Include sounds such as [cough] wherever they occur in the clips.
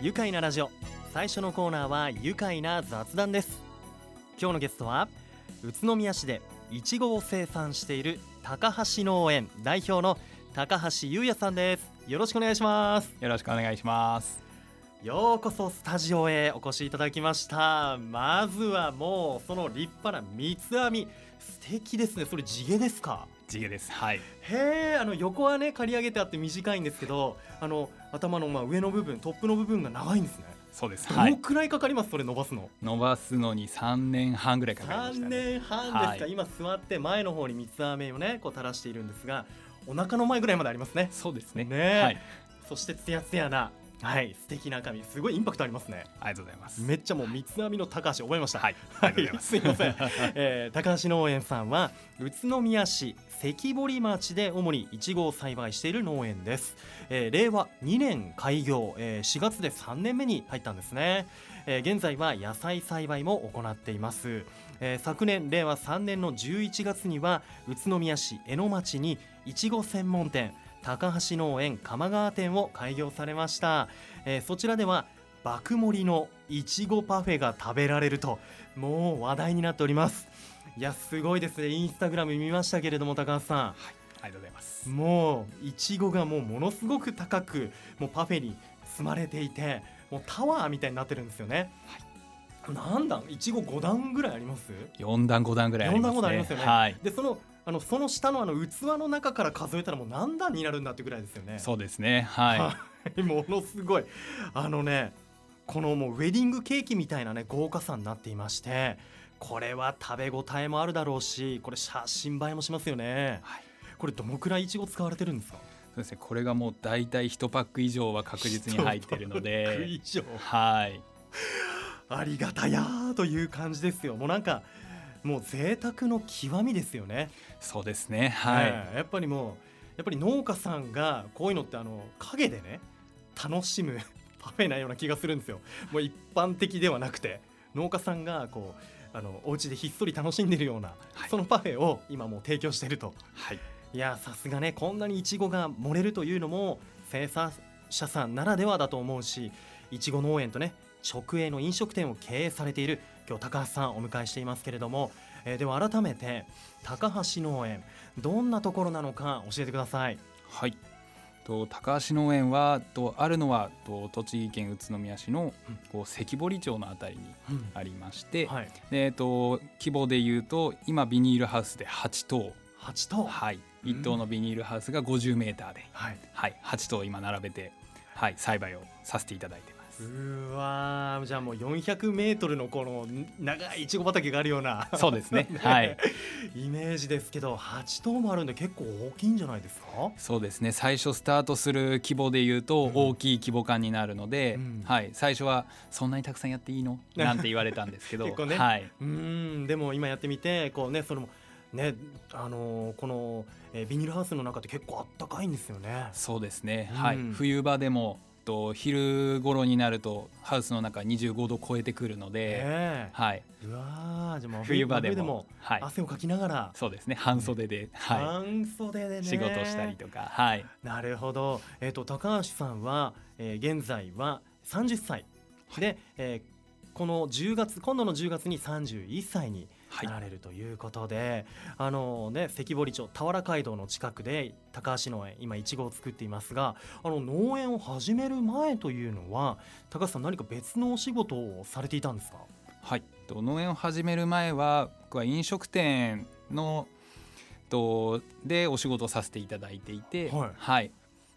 愉快なラジオ。最初のコーナーは愉快な雑談です。今日のゲストは宇都宮市でいちごを生産している高橋農園代表の高橋優也さんです。よろしくお願いします。よろしくお願いします。ようこそスタジオへお越しいただきました。まずはもうその立派な三つ編み。素敵ですね。それ地毛ですか？地毛です。はい。へえあの横はね刈り上げてあって短いんですけどあの頭のまあ上の部分トップの部分が長いんですね。そうです。どはい。のくらいかかります、それ伸ばすの？伸ばすのに3年半ぐらいかかりまし3たね年半ですか、はい。今座って前の方に三つ編みをねこう垂らしているんですがお腹の前ぐらいまでありますね。そうですね。ねはい。そしてツヤツヤなはい素敵な髪すごいインパクトありますね。ありがとうございます。めっちゃもう三つ編みの高橋覚えました。はいありがとうございます。すいません、えー高橋農園さんは宇都宮市関堀町で主にいちごを栽培している農園です、えー令和2年開業、えー4月で3年目に入ったんですね、えー現在は野菜栽培も行っています、えー昨年令和3年の11月には宇都宮市江ノ町にいちご専門店高橋農園鎌川店を開業されました、えーそちらでは爆盛りのいちごパフェが食べられるともう話題になっております。いやすごいですね。インスタグラム見ましたけれども高橋さありがとうございます。んもういちごがもうものすごく高くもうパフェに積まれていてもうタワーみたいになってるんですよね、何段？いちご5段ぐらいあります？4段5段ぐらいあります4段ね5段ありますよね。はい。でそのあのその下のあの器の中から数えたらもう何段になるんだってぐらいですよね。そうですね。はい。はい、[laughs] ものすごい。あのねこのもうウェディングケーキみたいなね豪華さになっていましてこれは食べ応えもあるだろうしこれ写真映えもしますよね、はい。これどのくらいいちご使われてるんですか？そうですね。これがもう大体1パック以上は確実に入ってるの1パックで以上。はい。ありがたやーという感じですよ。もうなんかもう贅沢の極みですよね。そうですね。はい、ええやっぱりもうやっぱり農家さんがこういうのってあの陰でね楽しむパフェなような気がするんですよ。もう一般的ではなくて農家さんがこうあのお家でひっそり楽しんでるような、はい。そのパフェを今もう提供していると。はい。いやさすがねこんなにいちごが盛れるというのも生産者さんならではだと思うしいちご農園とね直営の飲食店を経営されている今日高橋さんお迎えしていますけれども、えーでは改めて高橋農園どんなところなのか教えてください。はい。と高橋農園はとあるのはと栃木県宇都宮市のうん。こう関堀町のあたりにありまして、はい、でえっと規模でいうと今ビニールハウスで8棟、8頭、はい、うん。1棟のビニールハウスが50メーターで、はい、はい、8棟今並べて、はい、栽培をさせていただいてます。うーわーじゃあもう400メートルのこの長いいちご畑があるような。そうですね。[laughs] はい。イメージですけど8頭もあるんで結構大きいんじゃないですか？そうですね。最初スタートする規模でいうとうん。大きい規模感になるので、うん。はい、最初はそんなにたくさんやっていいの？[laughs] なんて言われたんですけど結構ね。はい、うーん。でも今やってみてこうねそれもねあのーこの、えービニールハウスの中って結構あったかいんですよね。そうですね、うん。はい。冬場でもと昼頃になるとハウスの中25度超えてくるので、ねはい、えうわーじゃあもう冬場でも汗をかきながら、そうですね半袖で、は半袖でね。い、仕事したりとか、はい、なるほど、えー、と高橋さんは、えー現在は30歳。で、えーこの10月今度の10月に31歳にはいなられるということで、あのね関堀町田原街道の近くで高橋農園今いちごを作っていますがあの農園を始める前というのは高橋さん何か別のお仕事をされていたんですか？はい、と農園を始める前は僕は飲食店のとでお仕事をさせていただいていて、はい。はい、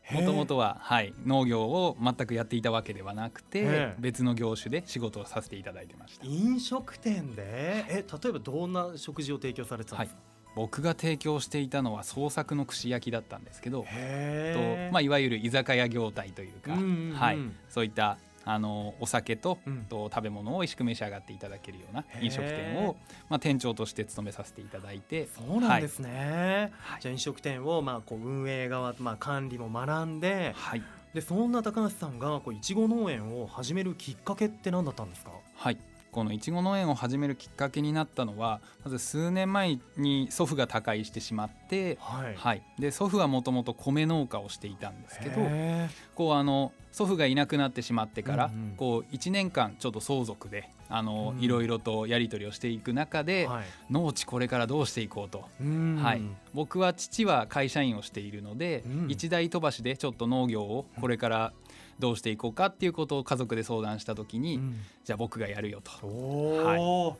もともとは、はい、農業を全くやっていたわけではなくて別の業種で仕事をさせていただいてました。飲食店で？え例えばどんな食事を提供されてたんですか、僕が提供していたのは創作の串焼きだったんですけど、へとまあ、いわゆる居酒屋業態というか、うんうんうん。はい、そういったあのお酒と,、うん。と食べ物を美味しく召し上がっていただけるような飲食店を、まあ、店長として務めさせていただいて。そうなんですね、はい。じゃあ飲食店をまあこう運営側、まあ、管理も学んではい。でそんな高橋さんがこういちご農園を始めるきっかけって何だったんですか？はいこのいちご農園を始めるきっかけになったのはまず数年前に祖父が他界してしまって、はい。はい、で祖父はもともと米農家をしていたんですけどへこうあの祖父がいなくなってしまってから、うんうんこう1年間ちょっと相続であの、うん。いろいろとやり取りをしていく中ーで、はい。農地これからどうしていこうと。うん。はい、僕は父は会社員をしているので、うん。一台飛ばしでちょっと農業をこれからどうしていこうかっていうことを家族で相談した時に、うん。じゃあ僕がやるよと。おお、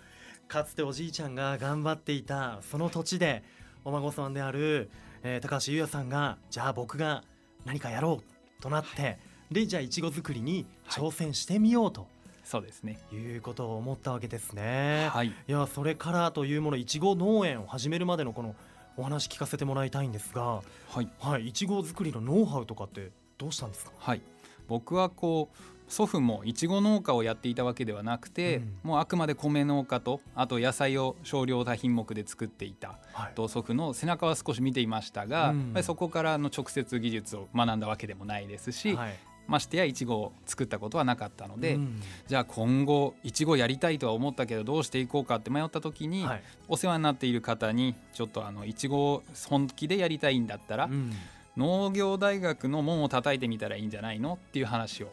かつておじいちゃんが頑張っていたその土地でお孫さんである、えー高橋優也さんがじゃあ僕が何かやろうとなって、でじゃあいちご作りに挑戦してみようと。そうですね。いうことを思ったわけですね。はい、いやそれからというものいちご農園を始めるまでのこのお話聞かせてもらいたいんですが、はい、はい、いちご作りのノウハウとかってどうしたんですか？はい、僕はこう祖父もいちご農家をやっていたわけではなくて、うんもうあくまで米農家とあと野菜を少量多品目で作っていたはい。と祖父の背中は少し見ていましたが、うんそこからの直接技術を学んだわけでもないですし、はい。ましてやいちごを作ったことはなかったので、うんじゃあ今後いちごやりたいとは思ったけどどうしていこうかって迷った時に、はい。お世話になっている方にちょっとあのいちごを本気でやりたいんだったら、うん農業大学の門を叩いてみたらいいんじゃないのっていう話を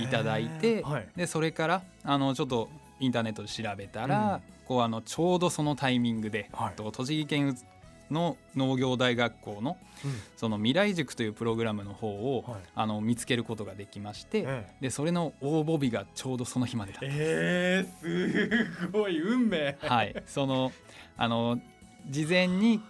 いただいて、はい。でそれからあのちょっとインターネットで調べたら、こうあのちょうどそのタイミングで、はい。と栃木県の農業大学校のうん。その未来塾というプログラムの方を、はい。あの見つけることができまして、えでそれの応募日がちょうどその日までだったえー、すごい運命。はい、そのあの事前に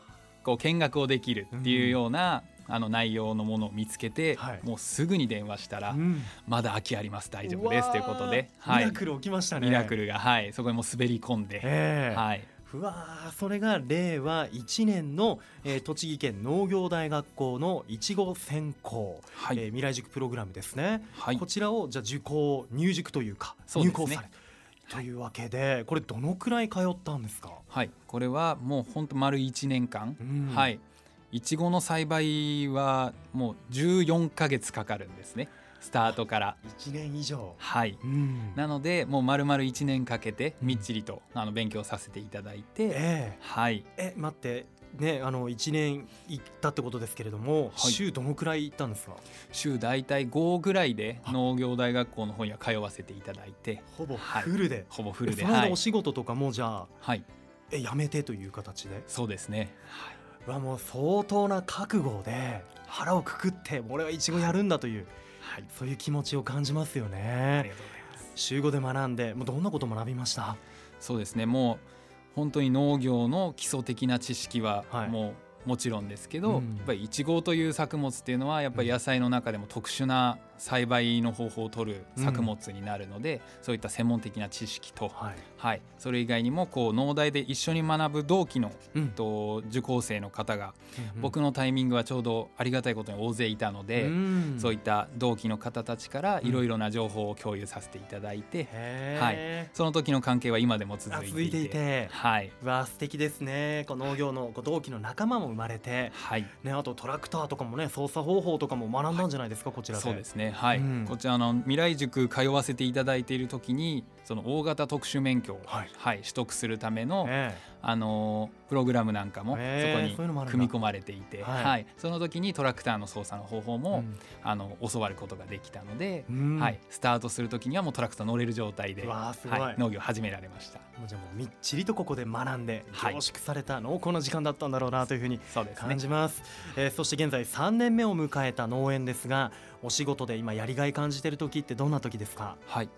こう見学をできるっていうような、あの内容のものを見つけて、はい。もうすぐに電話したら、うん。まだ空きあります大丈夫ですということで、はい。ミラクル起きましたね。ミラクルが、はい、そこにもう滑り込んで、ええ。はい、うわー。それが令和1年の、えー栃木県農業大学校のいちご専攻、はい。えー未来塾プログラムですね、はい。こちらをじゃあ受講入塾というか入校されというわけでこれどのくらい通ったんですか、はい、これはもう本当丸1年間、うん。はい、いちごの栽培はもう14ヶ月かかるんですね。スタートから。1年以上、はい。うん。なのでもう丸々1年かけてみっちりとあの勉強させていただいて、えはい、ええ待って。ねあの1年行ったってことですけれども、はい。週どのくらい行ったんですか？週大体5ぐらいで農業大学校の方には通わせていただいて。ほぼはい。フルで、ほぼフルで。そのお仕事とかもじゃあはい。えやめてという形で？そうですね。はもう相当な覚悟で腹をくくって俺はいちごやるんだという、はい。そういう気持ちを感じますよね。週5で学んでもうどんなこと学びました？そうですね。もう本当に農業の基礎的な知識ははい。もうもちろんですけど、うん。やっぱりいちごという作物っていうのはやっぱり野菜の中でも特殊な栽培の方法を取る作物になるので、そういった専門的な知識と、はい、はい、それ以外にもこう農大で一緒に学ぶ同期のうん。と受講生の方がうん僕のタイミングはちょうどありがたいことに大勢いたので、うん。そういった同期の方たちからうん。いろいろな情報を共有させていただいて、へー。その時の関係は今でも続いていていてはい、うわ素敵ですね。こう農業のこう同期の仲間も生まれて、はい、ね、あとトラクターとかもね操作方法とかも学んだんじゃないですか、こちらで。そうですねはい、うん。こちらの未来塾通わせていただいている時にその大型特殊免許を、はい。はい、取得するための、えあのープログラムなんかもそこに組み込まれていて、はい。はい。その時にトラクターの操作の方法えも、あの教わることができたので、うん。はい、スタートする時にはもうトラクター乗れる状態で、はい、農業を始められました。もうじゃあもうみっちりとここで学んではい。凝縮された濃厚な時間だったんだろうなというふうにそうですね。感じます、えーそして現在3年目を迎えた農園ですがお仕事で今やりがい感じてる時ってどんな時ですか？はい、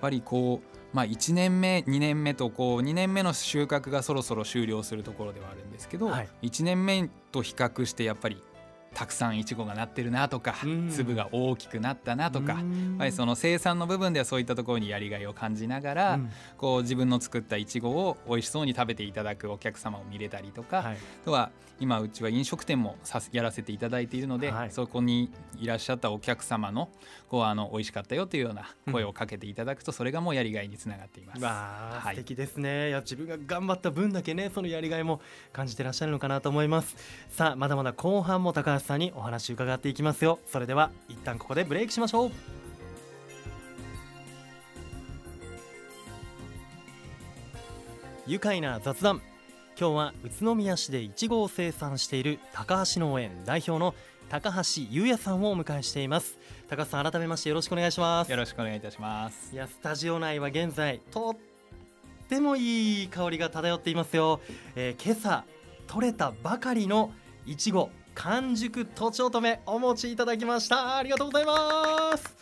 ぱりこう、まあ、1年目2年目とこう2年目の収穫がそろそろ終了するところではあるんですけど、はい。1年目と比較してやっぱりたくさんいちごがなってるなとかうん。粒が大きくなったなとか。うん。やっぱりその生産の部分ではそういったところにやりがいを感じながら、うん。こう自分の作ったいちごを美味しそうに食べていただくお客様を見れたりとか、はい。あとは今うちは飲食店もさせやらせていただいているので、はい。そこにいらっしゃったお客様のこうあの美味しかったよというような声をかけていただくと、それがもうやりがいにつながっています。わあ、はい。素敵ですね。いや自分が頑張った分だけねそのやりがいも感じてらっしゃるのかなと思います。さあまだまだ後半も高橋さんにお話伺っていきますよ。それでは一旦ここでブレイクしましょう。愉快な雑談。今日は宇都宮市でいちごを生産している高橋農園代表の高橋優也さんをお迎えしています。高橋さん改めましてよろしくお願いします。よろしくお願いいたします。いやスタジオ内は現在とってもいい香りが漂っていますよ、えー、今朝採れたばかりのいちご完熟とちおとめお持ちいただきました。ありがとうございます。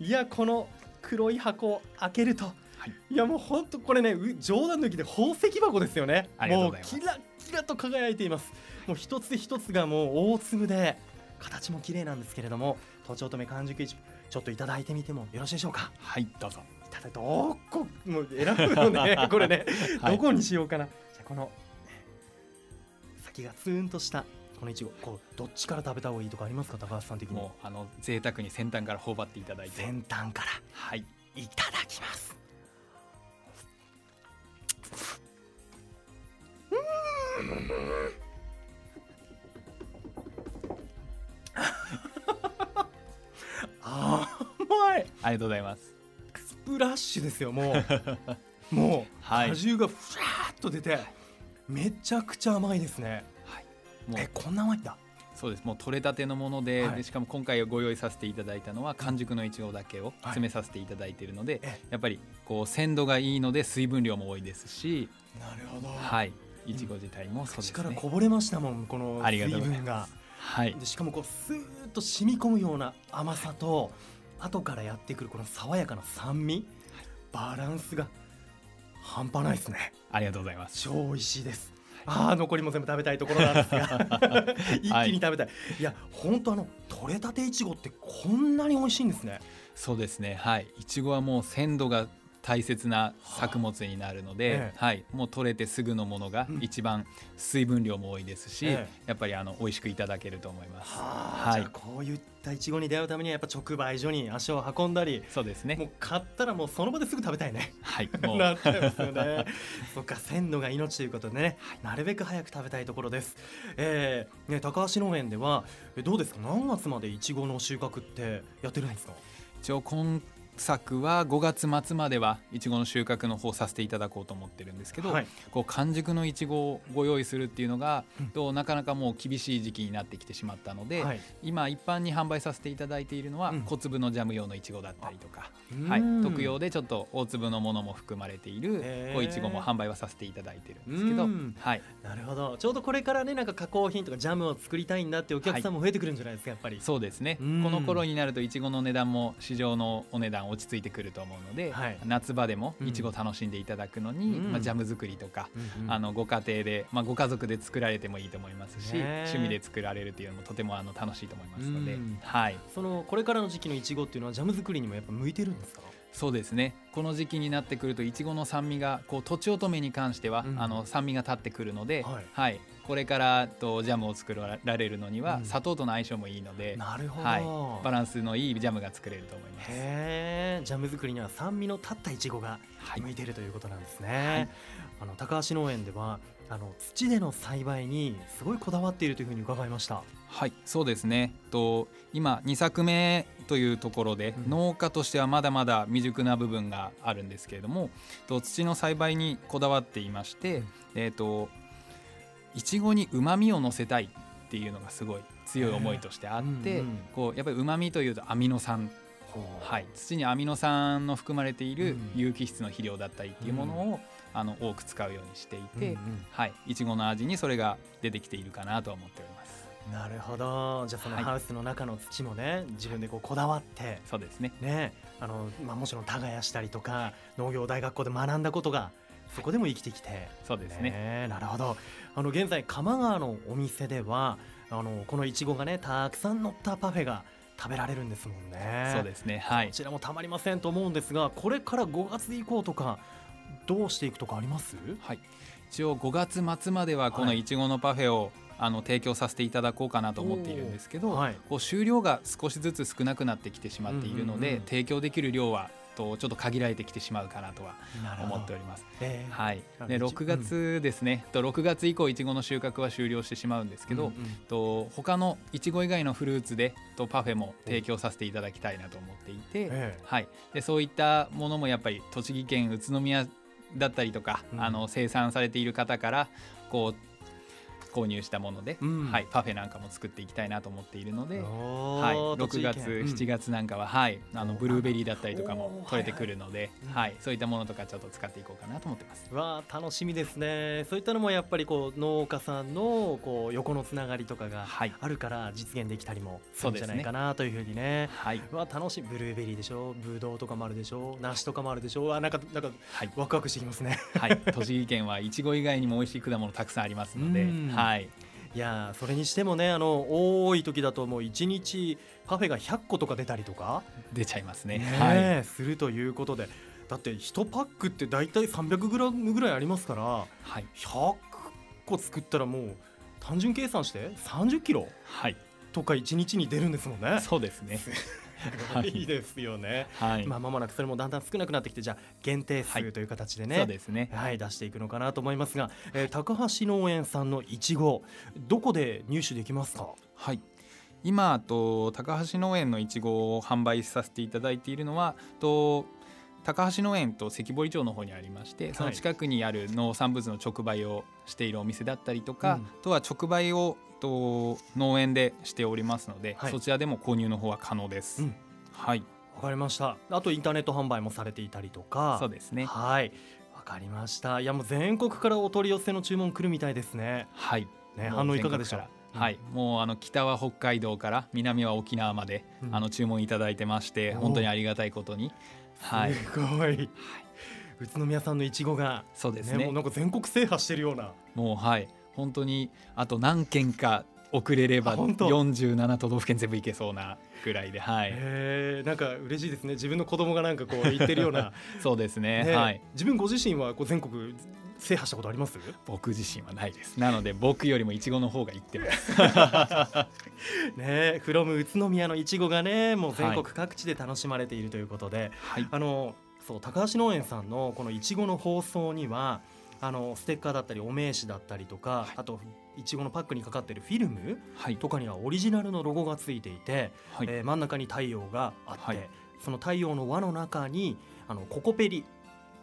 いやこの黒い箱を開けると、はい、いやもう本当これね冗談抜きで宝石箱ですよね。もうキラキラと輝いています。もう一つ一つがもう大粒で形も綺麗なんですけれどもとちおとめ完熟いちごちょっといただいてみてもよろしいでしょうか？はいどうぞ。いただどこもう選ぶのね [laughs] これね、はい、どこにしようかな。じゃこの先がツーンとしたこのいちご。こうどっちから食べた方がいいとかありますか高橋さん的に？もうあの贅沢に先端から頬張っていただいて。先端から。はい。いただきます。[laughs] 甘い。ありがとうございます。スプラッシュですよもう。[laughs] もう果汁がふわっと出てめちゃくちゃ甘いですねもう。えこんな甘いんだ。そうです。もう取れたてのものではい、でしかも今回ご用意させていただいたのは完熟のいちごだけを詰めさせていただいているので、はい、やっぱりこう鮮度がいいので水分量も多いですしなるほど。はい。いちご自体もそうです、ね、からこぼれましたもんこの水分が。はい。でしかもこうスーッと染み込むような甘さと後からやってくるこの爽やかな酸味バランスが半端ないですね。ありがとうございます。超美味しいですああ残りも全部食べたいところなんですが。[laughs] 一気に食べたい、はい、いや本当あの取れたていちごってこんなに美味しいんですね。そうですね。はい。いちごはもう鮮度が大切な作物になるので、はあ、はい、もう取れてすぐのものが一番水分量も多いですし、やっぱりあの美味しくいただけると思います。はあ、い、こういったいちごに出会うためにはやっぱ直売所に足を運んだり、そうですね。もう買ったらもうその場ですぐ食べたいね。はい、[laughs] もうなっちゃいますよね。[laughs] そっか鮮度が命ということでね、なるべく早く食べたいところです。えー、ね高橋農園ではどうですか？何月までいちごの収穫ってやってるんですか？一応今作は5月末まではいちごの収穫の方させていただこうと思ってるんですけど、はい、こう完熟のいちごをご用意するっていうのが、うん、なかなかもう厳しい時期になってきてしまったので、はい、今一般に販売させていただいているのは、うん、小粒のジャム用のいちごだったりとか、はい、特用でちょっと大粒のものも含まれているこういちごも販売はさせていただいてるんですけど、はい、なるほど。ちょうどこれからねなんか加工品とかジャムを作りたいんだってお客さんも増えてくるんじゃないですか、やっぱり。そうですね。この頃になるといちごの値段も市場のお値段落ち着いてくると思うので、はい、夏場でもいちご楽しんでいただくのに、うん、まあ、ジャム作りとか、うん、あのご家庭で、まあ、ご家族で作られてもいいと思いますし趣味で作られるっていうのもとてもあの楽しいと思いますので、はい、そのこれからの時期のいちごっていうのはジャム作りにもやっぱ向いてるんですか？そうですね。この時期になってくるといちごの酸味がこうとちおとめに関しては、うん、あの酸味が立ってくるので、はい、はい、これからとジャムを作られるのには、砂糖との相性もいいので、なるほど、はい、バランスのいいジャムが作れると思います。へジャム作りには酸味の立ったいちごが向いているということなんですね、はい、あの高橋農園ではあの土での栽培にすごいこだわっているというふうに伺いました。はい。そうですね。と今2作目というところで、うん、農家としてはまだまだ未熟な部分があるんですけれどもと土の栽培にこだわっていまして、うん、えーといちごにうまみを乗せたいっていうのがすごい強い思いとしてあって、こうやっぱりうまみというとアミノ酸。はい、土にアミノ酸の含まれている有機質の肥料だったりっていうものを、あの多く使うようにしていて、はい、いちごの味にそれが出てきているかなと思っております。なるほど。じゃあそのハウスの中の土もね、はい、自分でこうこだわってそうですね。ねあの、まあ、もちろん耕したりとか農業大学校で学んだことがそこでも生きてきて、そうですね、ね、なるほどあの現在鎌川のお店ではあのこのいちごがねたくさん乗ったパフェが食べられるんですもんね。そうですねはい。こちらもたまりませんと思うんですがこれから5月以降とかどうしていくとかあります？はい。一応5月末まではこのいちごのパフェを、はいあの提供させていただこうかなと思っているんですけど、はい、こう収量が少しずつ少なくなってきてしまっているので、うんうんうん、提供できる量はとちょっと限られてきてしまうかなとは思っております。えー、はい。で6月ですね。と6月以降いちごの収穫は終了してしまうんですけど、うんうん、と他のいちご以外のフルーツでとパフェも提供させていただきたいなと思っていて、えー、はい。でそういったものもやっぱり栃木県宇都宮だったりとか、うんあの生産されている方からこう購入したもので、うん。はい、パフェなんかも作っていきたいなと思っているので、おはい、ー栃6月、木県うん。7月なんかは、はい、あのおブルーベリーだったりとかおもー。取れてくるので、はいはい。はい、そういったものとかちょっと使っていこうかなと思ってます。わあ楽しみですね。そういったのもやっぱりこう農家さんのこう横のつながりとかがはい、あるから実現できたりもするんじゃないかなというふうにね。はい、うわ楽しいブルーベリーでしょ？ブドウとかもあるでしょ？梨とかもあるでしょ？うわなんかなんかはい、ワクワクしてきますね。はい、栃木県はいちご以外にも美味しい果物たくさんありますのでうん、はい、いやーそれにしてもねあの多い時だともう1日パフェが100個とか出たりとか、出ちゃいますね。ねはい、するということでだって1パックって大体 300g ぐらいありますからはい、100個作ったらもう単純計算して30キロはい、とか1日に出るんですもんね。そうですね。[laughs] はい。[laughs] いいですよね。はい、まあ間もなくそれもだんだん少なくなってきてじゃあ限定はい。数という形でね、そうですね。はい、出していくのかなと思いますが、えー高橋農園さんのいちごどこで入手できますか？はい。今と高橋農園のいちごを販売させていただいているのはと高橋農園と関堀町の方にありましてその近くにある農産物の直売をしているお店だったりとか、うん。あとは直売をと農園でしておりますので、はい。そちらでも購入の方は可能です。うん。はい、わかりました。あとインターネット販売もされていたりとか。そうですね。はい。わかりました。いやもう全国からお取り寄せの注文来るみたいですね。はい。ね反応いかがでしょう？はい、もうあの北は北海道から南は沖縄まで、うん。あの注文いただいてまして本当にありがたいことに、はい、すごい、宇都宮さんのいちごがそうですねもうなんか全国制覇してるような。もうはい本当にあと何件か遅れればあ本当。47都道府県全部行けそうなぐらいではい。へえなんか嬉しいですね。自分の子供がなんかこう言ってるような、[laughs] そうですねねはい。自分ご自身はこう全国制覇したことあります？僕自身はないです。なので僕よりもいちごの方が行ってます。[laughs] ねフロム宇都宮のいちごがねもう全国各地で楽しまれているということで、はい。あのそう高橋農園さんのこのいちごの放送にはあのステッカーだったりお名刺だったりとか、はい。あといちごのパックにかかってるフィルムはい。とかにはオリジナルのロゴがついていて、はい。えー真ん中に太陽があって、はい。その太陽の輪の中にあのココペリ、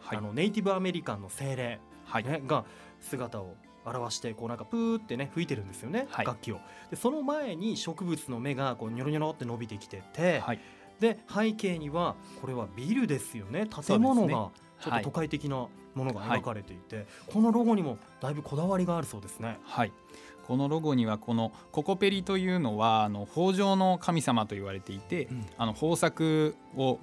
はい。あのネイティブアメリカンの精霊、はい。ねが姿を表してこうなんかプーってね吹いてるんですよね、はい。楽器を。でその前に植物の芽がこうニョロニョロって伸びてきてて、はい。で背景にはこれはビルですよね建物がちょっはい。と都会的なものが描かれていて、このロゴにもだいぶこだわりがあるそうですね。はい。このロゴにはこのココペリというのはあの豊穣の神様と言われていて、うん。あの豊作を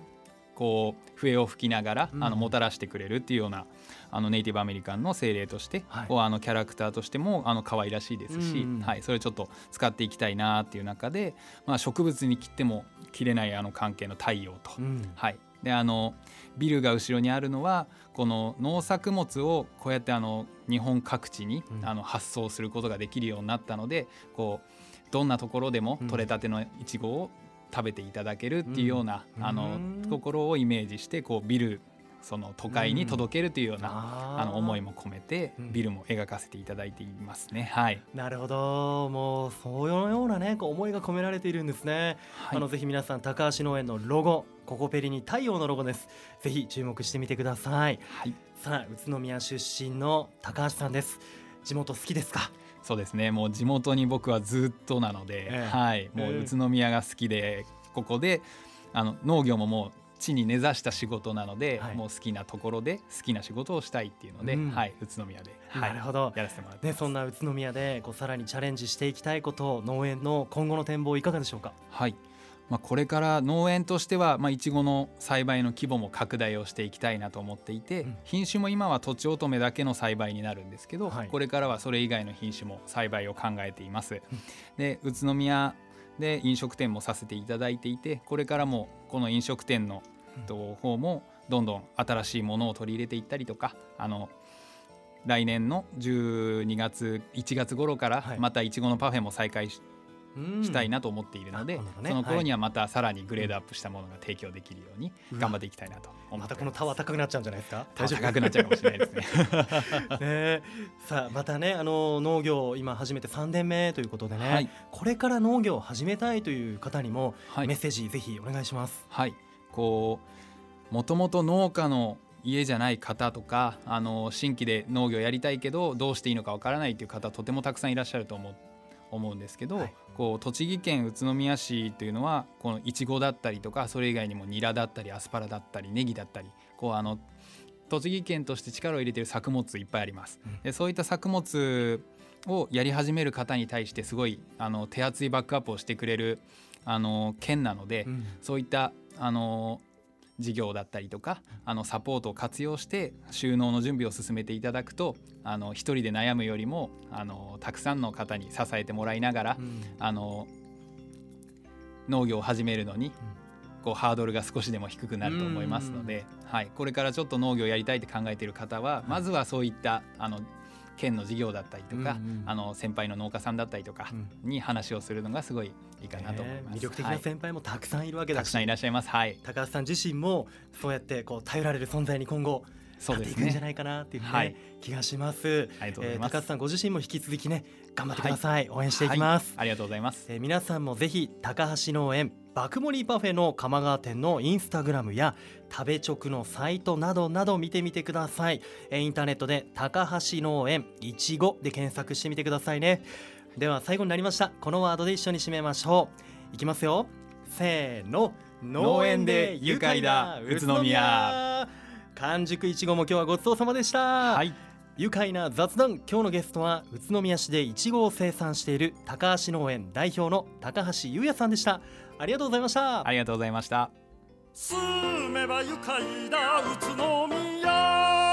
こう笛を吹きながら、うん。あのもたらしてくれるっていうようなあのネイティブアメリカンの精霊として、はい。あのキャラクターとしてもあの可愛らしいですし、うんはい、それをちょっと使っていきたいなっていう中で、まあ、植物に切っても切れないあの関係の太陽と、うん。はい、であのビルが後ろにあるのはこの農作物をこうやってあの日本各地に、うん。あの発送することができるようになったのでこうどんなところでもうん。取れたてのいちごを食べていただけるっていうような、うん。あのうん。ところをイメージしてこうビルその都会に届けるというような、あー。あの思いも込めてうん。ビルも描かせていただいています。ね。はい、なるほど。もうそういうようなねこう思いが込められているんですね、はい。あのぜひ皆さん高橋農園のロゴココペリに太陽のロゴです。ぜひ注目してみてください。はい。さあ宇都宮出身の高橋さんです。地元好きですか？そうですね。もう地元に僕はずっとなので、ええ。はい、もうええ。宇都宮が好きでここであの農業ももう地に根ざした仕事なので、はい。もう好きなところで好きな仕事をしたいっていうので、うん。はい、宇都宮で、はい、なるほど。やらせてもらって。そんな宇都宮でこうさらにチャレンジしていきたいこと農園の今後の展望いかがでしょうか？はい。まあ、これから農園としては、まあ、いちごの栽培の規模も拡大をしていきたいなと思っていて、うん。品種も今はとちおとめだけの栽培になるんですけど、はい。これからはそれ以外の品種も栽培を考えています。で宇都宮で飲食店もさせていただいていてこれからもこの飲食店のうんと方もどんどん新しいものを取り入れていったりとかあの来年の12月1月頃からはい。またいちごのパフェも再開しうん。したいなと思っているので、ね。その頃にはままたさらにグレードアップしたものが提供できるように頑張っていきたいなと思またこのタワー高くなっちゃうんじゃないですか？高くなっちゃうかもしれないですね。[laughs] ねさあまたねあの農業今始めて3年目ということでね、はい。これから農業を始めたいという方にも、はい。メッセージぜひお願いします。はい、こうもともと農家の家じゃない方とかあの新規で農業やりたいけどどうしていいのかわからないという方とてもたくさんいらっしゃると思う思うんですけど、はい、こう栃木県宇都宮市というのはこのいちごだったりとかそれ以外にもニラだったりアスパラだったりネギだったりこうあの栃木県として力を入れている作物いっぱいあります。でそういった作物をやり始める方に対してすごいあの手厚いバックアップをしてくれるあの県なので、うん、そういったあの事業だったりとかあのサポートを活用して収納の準備を進めていただくとあの一人で悩むよりもあのたくさんの方に支えてもらいながら、うん、あの農業を始めるのに、こうハードルが少しでも低くなると思いますので、はい、これからちょっと農業やりたいって考えている方はまずはそういったあの県の事業だったりとか、うんうん、あの先輩の農家さんだったりとかに話をするのがすごいいいかなと思います、魅力的な先輩もたくさんいるわけだし、たくさんいらっしゃいます、はい、高橋さん自身もそうやってこう頼られる存在に今後そうですね、いくんじゃないかなっていう、ねはい、気がします。ありがとうございます、えー、高橋さんご自身も引き続きね頑張ってください、はい、応援していきます、はい、ありがとうございます、えー、皆さんもぜひ高橋農園爆盛りパフェの鎌川店のインスタグラムや食べ直のサイトなどなど見てみてください、えー、インターネットで高橋農園いちごで検索してみてくださいね。では最後になりました。このワードで一緒に締めましょう。いきますよ。せーの。農園で愉快だ宇都宮完熟いちごも今日はごちそうさまでした。はい。愉快な雑談今日のゲストは宇都宮市でいちごを生産している高橋農園代表の高橋優也さんでした。ありがとうございました。ありがとうございました。住めば愉快だ宇都宮